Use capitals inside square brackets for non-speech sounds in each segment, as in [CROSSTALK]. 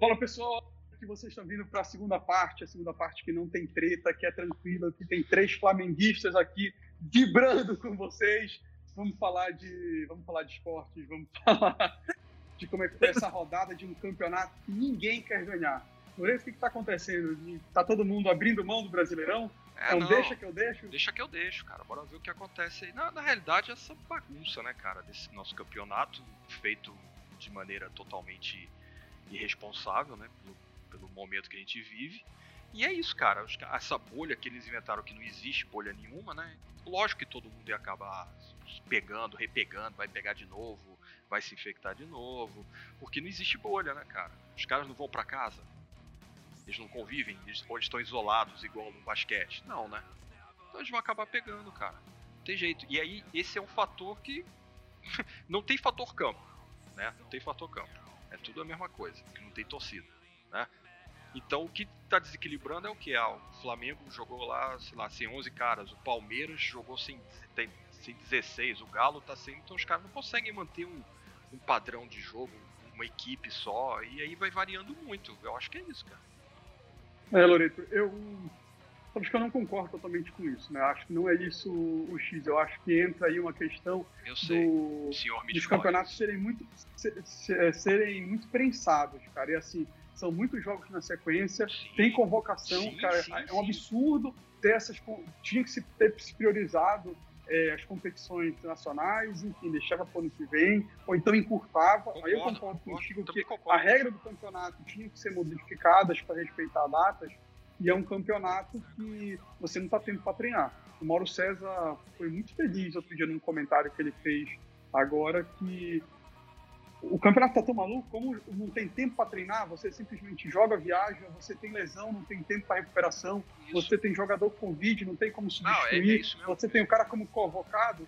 Fala pessoal, que vocês estão vindo para a segunda parte, a segunda parte que não tem treta, que é tranquila, que tem três flamenguistas aqui vibrando com vocês. Vamos falar de, vamos falar de esportes, vamos [LAUGHS] falar de como é que foi essa rodada de um campeonato que ninguém quer ganhar. Lourenço, o que está acontecendo? Está todo mundo abrindo mão do Brasileirão? É, então não. deixa que eu deixo? Deixa que eu deixo, cara. Bora ver o que acontece aí. Na, na realidade, essa bagunça, né, cara, desse nosso campeonato, feito de maneira totalmente irresponsável, né, pelo, pelo momento que a gente vive. E é isso, cara. Essa bolha que eles inventaram que não existe bolha nenhuma, né? Lógico que todo mundo ia acabar pegando, repegando, vai pegar de novo, vai se infectar de novo, porque não existe bolha, né, cara? Os caras não vão pra casa, eles não convivem, eles estão isolados igual no basquete. Não, né? Então eles vão acabar pegando, cara. Não tem jeito. E aí, esse é um fator que [LAUGHS] não tem fator campo, né? Não tem fator campo. É tudo a mesma coisa, que não tem torcida, né? Então o que tá desequilibrando é o que? Ah, o Flamengo jogou lá, sei lá, sem 11 caras, o Palmeiras jogou sem, sem 16, o Galo tá sem. Então os caras não conseguem manter um, um padrão de jogo, uma equipe só, e aí vai variando muito. Eu acho que é isso, cara. É, Loreto, eu acho que eu não concordo totalmente com isso, né? Acho que não é isso o X. Eu acho que entra aí uma questão Eu sei. do, dos campeonatos serem muito se- serem muito prensados, cara. E assim, são muitos jogos na sequência, Sim. tem convocação, Sim, cara. sim, é um absurdo ter essas. Tinha que se ter se priorizado é, as competições internacionais, enfim, deixava para o ano que vem, ou então encurtava. Aí eu Concordo, concordo concordo, contigo que concordo. a regra do campeonato tinha que ser modificadas para respeitar datas, e é um campeonato que você não está tendo para treinar. O Mauro César foi muito feliz outro dia num comentário que ele fez agora que o campeonato tá tão maluco, como não tem tempo para treinar, você simplesmente joga, viaja, você tem lesão, não tem tempo para recuperação, Isso. você tem jogador com Covid, não tem como Não, é- substituir, é você tem o cara como convocado,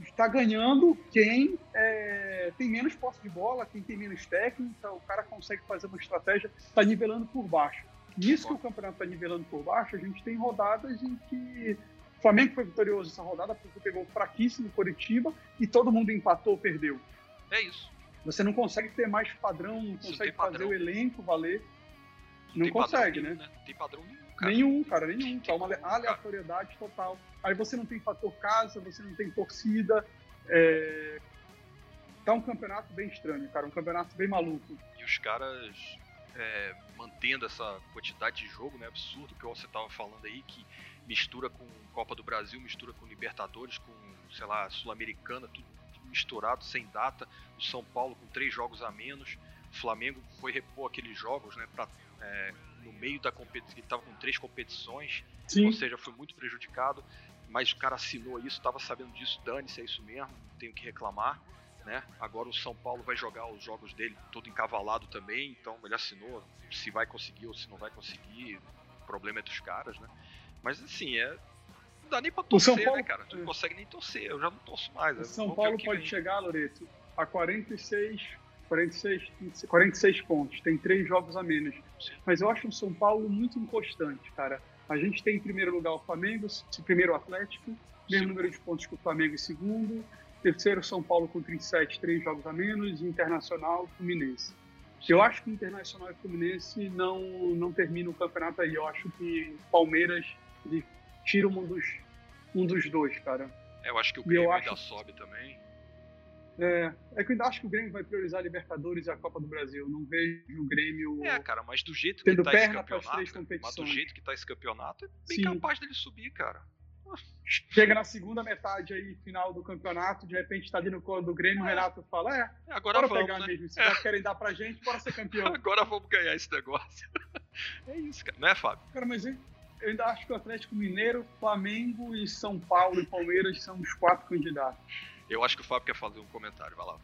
está ganhando quem é, tem menos posse de bola, quem tem menos técnica, o cara consegue fazer uma estratégia, está nivelando por baixo. Nisso que o campeonato está nivelando por baixo, a gente tem rodadas em que o Flamengo foi vitorioso essa rodada porque pegou fraquíssimo Curitiba e todo mundo empatou ou perdeu. É isso. Você não consegue ter mais padrão, não não consegue padrão. fazer o elenco valer. Não padrão consegue, nenhum, né? Não tem padrão nenhum, cara. Nenhum, cara, nenhum. Tá uma aleatoriedade total. Aí você não tem fator casa, você não tem torcida. É... Tá um campeonato bem estranho, cara. Um campeonato bem maluco. E os caras é, mantendo essa quantidade de jogo, né? Absurdo que você tava falando aí, que mistura com Copa do Brasil, mistura com Libertadores, com, sei lá, Sul-Americana, tudo, misturado, sem data. O São Paulo com três jogos a menos. O Flamengo foi repor aqueles jogos, né? Pra, é, no meio da competição, ele tava com três competições, Sim. ou seja, foi muito prejudicado. Mas o cara assinou isso, estava sabendo disso, dane-se, é isso mesmo, não tenho que reclamar. Né? Agora o São Paulo vai jogar os jogos dele todo encavalado também, então ele assinou. Se vai conseguir ou se não vai conseguir, o problema é dos caras, né? Mas assim, é. Não dá nem pra torcer, Paulo- né, cara? Tu não é. consegue nem torcer, eu já não torço mais. O eu São Paulo pode vem. chegar, Loreto, a 46, 46, 46 pontos. Tem três jogos a menos. Mas eu acho o São Paulo muito inconstante, cara. A gente tem em primeiro lugar o Flamengo, primeiro o Atlético, mesmo número de pontos que o Flamengo em segundo. Terceiro, São Paulo com 37, três jogos a menos. Internacional, Fluminense. Eu acho que Internacional e Fluminense não, não terminam o campeonato aí. Eu acho que Palmeiras ele tira um dos, um dos dois, cara. É, eu acho que o Grêmio ainda acho- sobe também. É, é que eu ainda acho que o Grêmio vai priorizar a Libertadores e a Copa do Brasil. Não vejo o Grêmio. É, cara, mas do jeito que tá esse campeonato, mas do jeito que tá esse campeonato, é bem Sim. capaz dele subir, cara. Chega na segunda metade aí, final do campeonato, de repente tá ali no colo do Grêmio, o É. Renato fala: É, É, Agora bora vamos, pegar né? mesmo. Se já querem dar pra gente, bora ser campeão. [LAUGHS] Agora vamos ganhar esse negócio. [LAUGHS] é isso, cara. Né, Fábio? Cara, mas eu eu ainda acho que o Atlético Mineiro, Flamengo e São Paulo e Palmeiras são os quatro candidatos. Eu acho que o Fábio quer fazer um comentário, vai lá.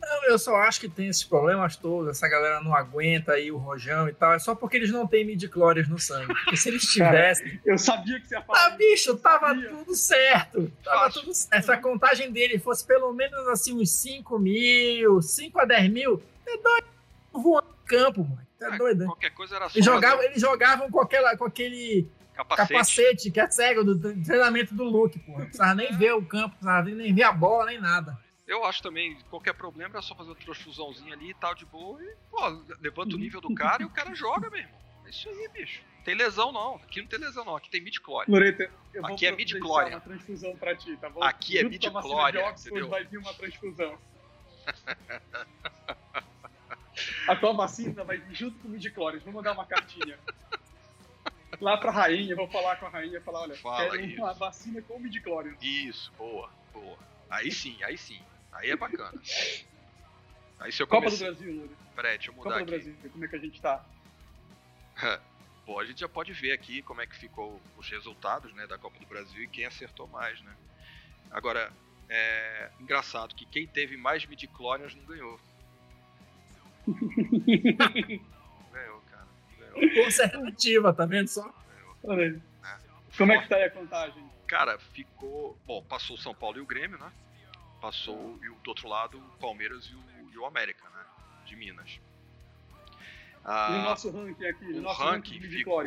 Não, eu só acho que tem esses problemas todos, essa galera não aguenta aí o rojão e tal, é só porque eles não têm midi-chlorians no sangue. Porque se eles [LAUGHS] tivessem, Eu sabia que você ia ah, falar. isso. bicho, tava Sabia. tudo certo. Tava Fácil. tudo certo. Se a contagem dele fosse pelo menos assim uns 5 mil, 5 a 10 mil, é doido voando no campo, mano. É É, doido, né? Qualquer coisa era só Eles jogavam, eles jogavam com, aquela, com aquele capacete. capacete que é cego do treinamento do Luke, porra. Não precisava nem ver o campo, não precisava nem ver a bola, nem nada. Eu acho também, qualquer problema é só fazer uma transfusãozinha ali e tal, de boa, e, pô, levanta o nível do cara e o cara joga, meu irmão. É isso aí, bicho. Tem lesão não, aqui não tem lesão não, aqui tem midi-chlória. Loreto, eu vou Aqui é providenciar midi-chlória. uma transfusão pra ti, tá bom? Aqui é Junto com a vacina midi-chlória, de Oxford entendeu? vai vir uma transfusão. a tua vacina vai vir junto com o midi-chlórias. Vou mandar uma cartinha. Lá pra rainha, vou falar com a rainha, falar, olha, Fala quero uma isso. vacina com midi-chlórias. Isso, boa, boa. Aí sim, aí sim. Aí é bacana. Aí se eu Copa do comecei... Brasil, Loreto. Peraí, deixa eu mudar Copa do aqui. Brasil, como é que a gente tá? [LAUGHS] Bom, a gente já pode ver aqui como é que ficou os resultados né, da Copa do Brasil e quem acertou mais, né? Agora, é engraçado que quem teve mais midichlorians não ganhou. Não [LAUGHS] ganhou, cara. Não ganhou. Conservativa, tá vendo só? Olha aí. Como é que tá aí a contagem? Cara, ficou. Bom, passou o São Paulo e o Grêmio, né? Passou e do outro lado o Palmeiras e o, e o América, né? De Minas. E o Ah, nosso ranking aqui? o nosso ranking de ficou.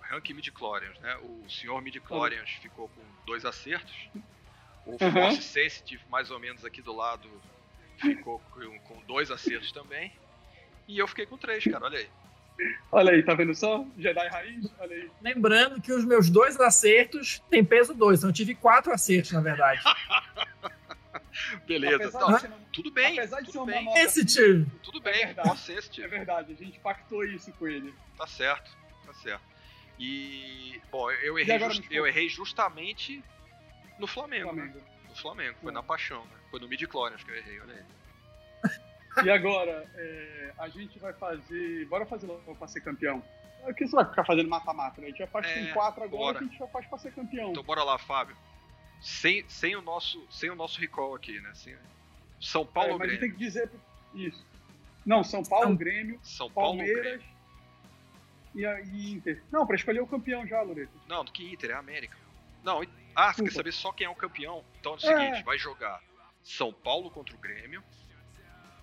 Ranking midichlorians, né? O senhor midichlorians ficou com dois acertos. O Uhum. Force Sensitive, mais ou menos aqui do lado, ficou com, com dois acertos também. E eu fiquei com três, cara, olha aí. Olha aí, tá vendo só? Jedi Raiz? Olha aí. Lembrando que os meus dois acertos têm peso dois. Então eu tive quatro acertos, na verdade. [LAUGHS] Beleza, Apesar de ser uma- tudo bem, apesar de ser tudo uma bem, nota- Sensitive. tudo É bem, verdade. Force É Sensitive. verdade, a gente pactou isso com ele. Tá certo, tá certo. E, bom, eu errei, agora just- eu errei justamente no Flamengo, né? Flamengo. No Flamengo, foi na paixão, né? Foi no midichlorians que eu errei, olha aí. E agora, é, a gente vai fazer. Bora fazer logo pra ser campeão. O que você vai ficar fazendo mata-mata, né? A gente já faz É, com quatro agora, bora. a gente já faz pra ser campeão. Então bora lá, Fábio. Sem, sem, o, nosso, sem o nosso recall aqui, né? Sem- São Paulo É, mas a gente Grêmio? tem que dizer. Isso. Não, São Paulo, Não. Grêmio, São Paulo Palmeiras Grêmio? e, a- e Inter. Não, pra escolher o campeão já, Loreto. Não, do que Inter, é América. Não, ah, você quer saber só quem é o campeão? Então é o É. seguinte, vai jogar São Paulo contra o Grêmio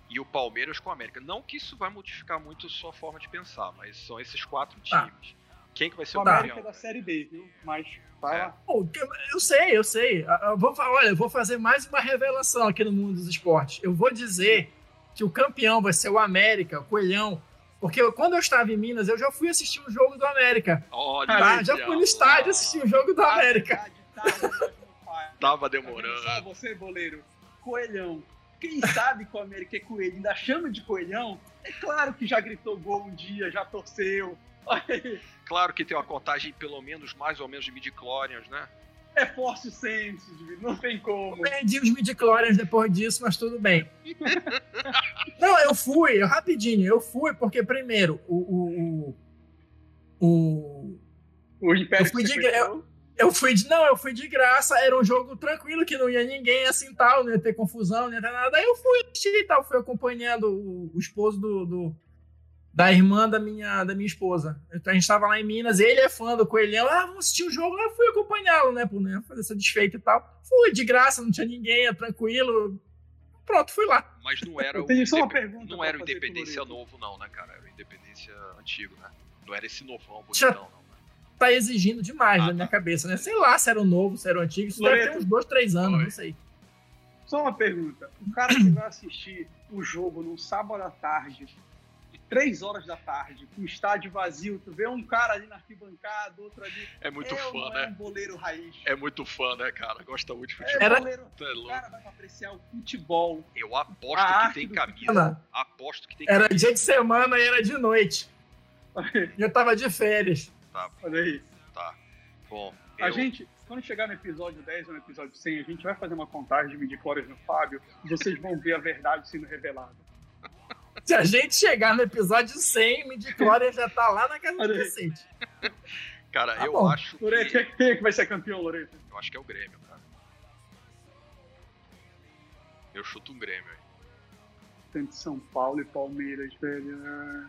e o Palmeiras com o América. Não que isso vai modificar muito a sua forma de pensar, mas são esses quatro Tá. times. Quem que vai ser O o América campeão? é da Série B, viu? Mas, vai É. lá. Pô, eu sei, eu sei. Eu vou, olha, eu vou fazer mais uma revelação aqui no mundo dos esportes. Eu vou dizer que o campeão vai ser o América, o Coelhão. Porque eu- quando eu estava em Minas, eu já fui assistir um jogo do América. Olha, Tá? Já fui no estádio assistir um jogo do América. Tá. Tava Tá vendo só demorando. você, boleiro? Coelhão. Quem sabe que o América é coelho, ainda chama de coelhão? É claro que já gritou gol um dia, já torceu. [LAUGHS] Claro que tem uma contagem pelo menos mais ou menos de midichlorians, né? É force sensitive, não tem como. Perdi os midichlorians depois disso, mas tudo bem. [LAUGHS] Não, eu fui, eu- rapidinho, eu fui, porque primeiro, o. o, o, o- O Império Eu fui de-. Eu fui de. Não, eu fui de graça, era um jogo tranquilo, que não ia ninguém assim tal, não ia ter confusão, não ia ter nada. Aí eu fui e tal, fui acompanhando o, o esposo do, do- da irmã da minha, da minha esposa. Então a gente tava lá em Minas, ele é fã do Coelhão, ah, vamos assistir o jogo, eu fui acompanhá-lo, né, por né, fazer essa desfeita e tal. Fui de graça, não tinha ninguém, é tranquilo. Pronto, fui lá. Mas não era o tenho só uma Indep- pergunta Não era o Independência novo, não, né, cara? Era o Independência antigo, né? Não era esse novão Já- bonitão, não. Tá exigindo demais Ah, na minha tá. cabeça, né? Sei lá se era o novo, se era o antigo. Isso deve ter Loreto. uns dois, três anos, Oi. não sei. Só uma pergunta. O cara que vai assistir o jogo num sábado à tarde, três horas da tarde, com o estádio vazio, tu vê um cara ali na arquibancada, outro ali. É muito é, fã, né? É um boleiro raiz. É muito fã, né, cara? Gosta muito de É futebol. Era- boleiro. É O louco. cara vai pra apreciar o futebol. Eu aposto que tem camisa. Aposto que tem Era camisa. dia de semana e era de noite. [LAUGHS] Eu tava de férias. Olha aí. Tá. Bom, A eu- gente, quando chegar no episódio 10 ou no episódio 100, a gente vai fazer uma contagem de midichlorians no Fábio e vocês vão ver a verdade sendo revelada. [LAUGHS] Se a gente chegar no episódio 100, Midichlorian já tá lá na casa do cacete. cara, Tá eu bom. acho que. Loreto, quem quem é que vai ser campeão, Loreto? Eu acho que é o Grêmio, cara. Eu chuto um Grêmio aí. Tanto São Paulo e Palmeiras, velho.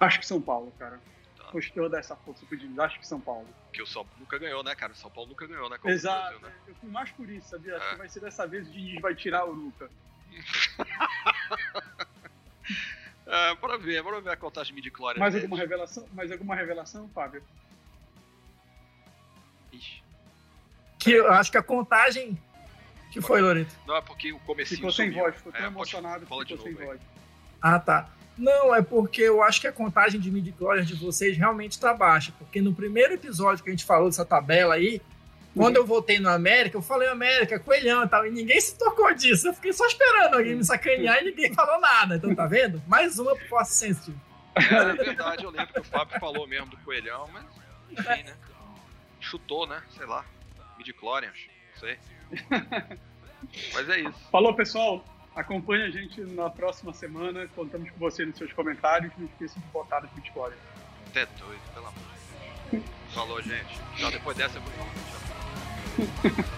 Acho que São Paulo, cara. Tá. Gostei eu dar essa força pro Diniz. Acho que São Paulo. Porque o São Paulo nunca ganhou, né, cara? O São Paulo nunca ganhou, né? Copa Exato. Brasil, né? Eu fui mais por isso, sabia? Acho É. que vai ser dessa vez o Diniz vai tirar o Luca. [LAUGHS] É, bora ver, bora ver a contagem de midichlorians. Mais alguma revelação? Mais alguma revelação, Fábio? Ixi. Que eu acho que a contagem que foi, Loreto? Não, é porque o comecinho Ficou sem sumiu. voz, ficou tão É, pode- emocionado fala que ficou de sem novo voz. Ah, tá. Não, é porque eu acho que a contagem de midi de vocês realmente está baixa. Porque no primeiro episódio que a gente falou dessa tabela aí, quando eu voltei no América, eu falei América, coelhão e tal, e ninguém se tocou disso. Eu fiquei só esperando alguém me sacanear e ninguém falou nada. Então, tá vendo? Mais uma pro Force Sensitive. É, [LAUGHS] é verdade, eu lembro que o Fábio falou mesmo do coelhão, mas enfim, né? Chutou, né? Sei lá. Midichlorians, não sei. [LAUGHS] Mas é isso. Falou, pessoal. Acompanhe a gente na próxima semana. Contamos com você nos seus comentários. Não esqueça de botar no Bitcoin. Até doido, pelo amor de Deus. Falou, gente. Tchau, depois dessa eu vou falar. Tchau. [LAUGHS]